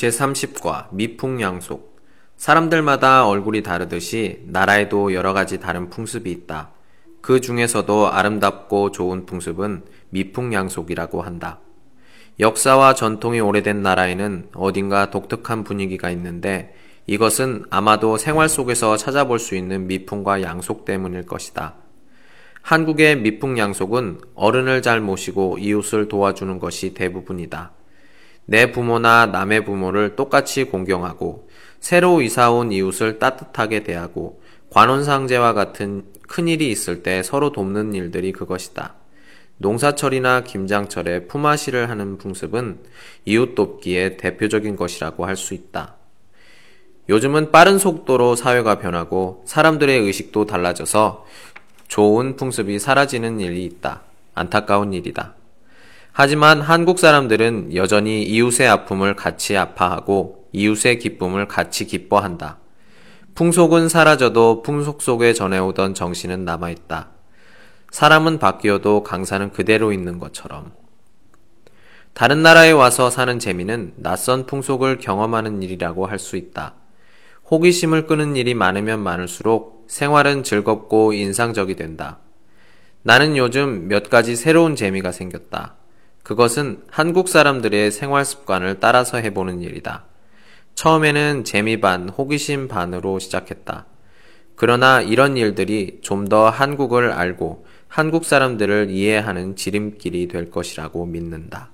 제30과 미풍양속 사람들마다 얼굴이 다르듯이 나라에도 여러 가지 다른 풍습이 있다. 그 중에서도 아름답고 좋은 풍습은 미풍양속이라고 한다. 역사와 전통이 오래된 나라에는 어딘가 독특한 분위기가 있는데 이것은 아마도 생활 속에서 찾아볼 수 있는 미풍과 양속 때문일 것이다. 한국의 미풍 양속은 어른을 잘 모시고 이웃을 도와주는 것이 대부분이다. 내 부모나 남의 부모를 똑같이 공경하고 새로 이사 온 이웃을 따뜻하게 대하고 관혼상제와 같은 큰일이 있을 때 서로 돕는 일들이 그것이다. 농사철이나 김장철에 품앗이를 하는 풍습은 이웃 돕기의 대표적인 것이라고 할 수 있다. 요즘은 빠른 속도로 사회가 변하고 사람들의 의식도 달라져서 좋은 풍습이 사라지는 일이 있다. 안타까운 일이다. 하지만 한국 사람들은 여전히 이웃의 아픔을 같이 아파하고 이웃의 기쁨을 같이 기뻐한다. 풍속은 사라져도 풍속 속에 전해오던 정신은 남아있다. 사람은 바뀌어도 강사는 그대로 있는 것처럼. 다른 나라에 와서 사는 재미는 낯선 풍속을 경험하는 일이라고 할 수 있다. 호기심을 끄는 일이 많으면 많을수록 생활은 즐겁고 인상적이 된다. 나는 요즘 몇 가지 새로운 재미가 생겼다. 그것은 한국 사람들의 생활 습관을 따라서 해보는 일이다. 처음에는 재미 반, 호기심 반으로 시작했다. 그러나 이런 일들이 좀 더 한국을 알고 한국 사람들을 이해하는 지름길이 될 것이라고 믿는다.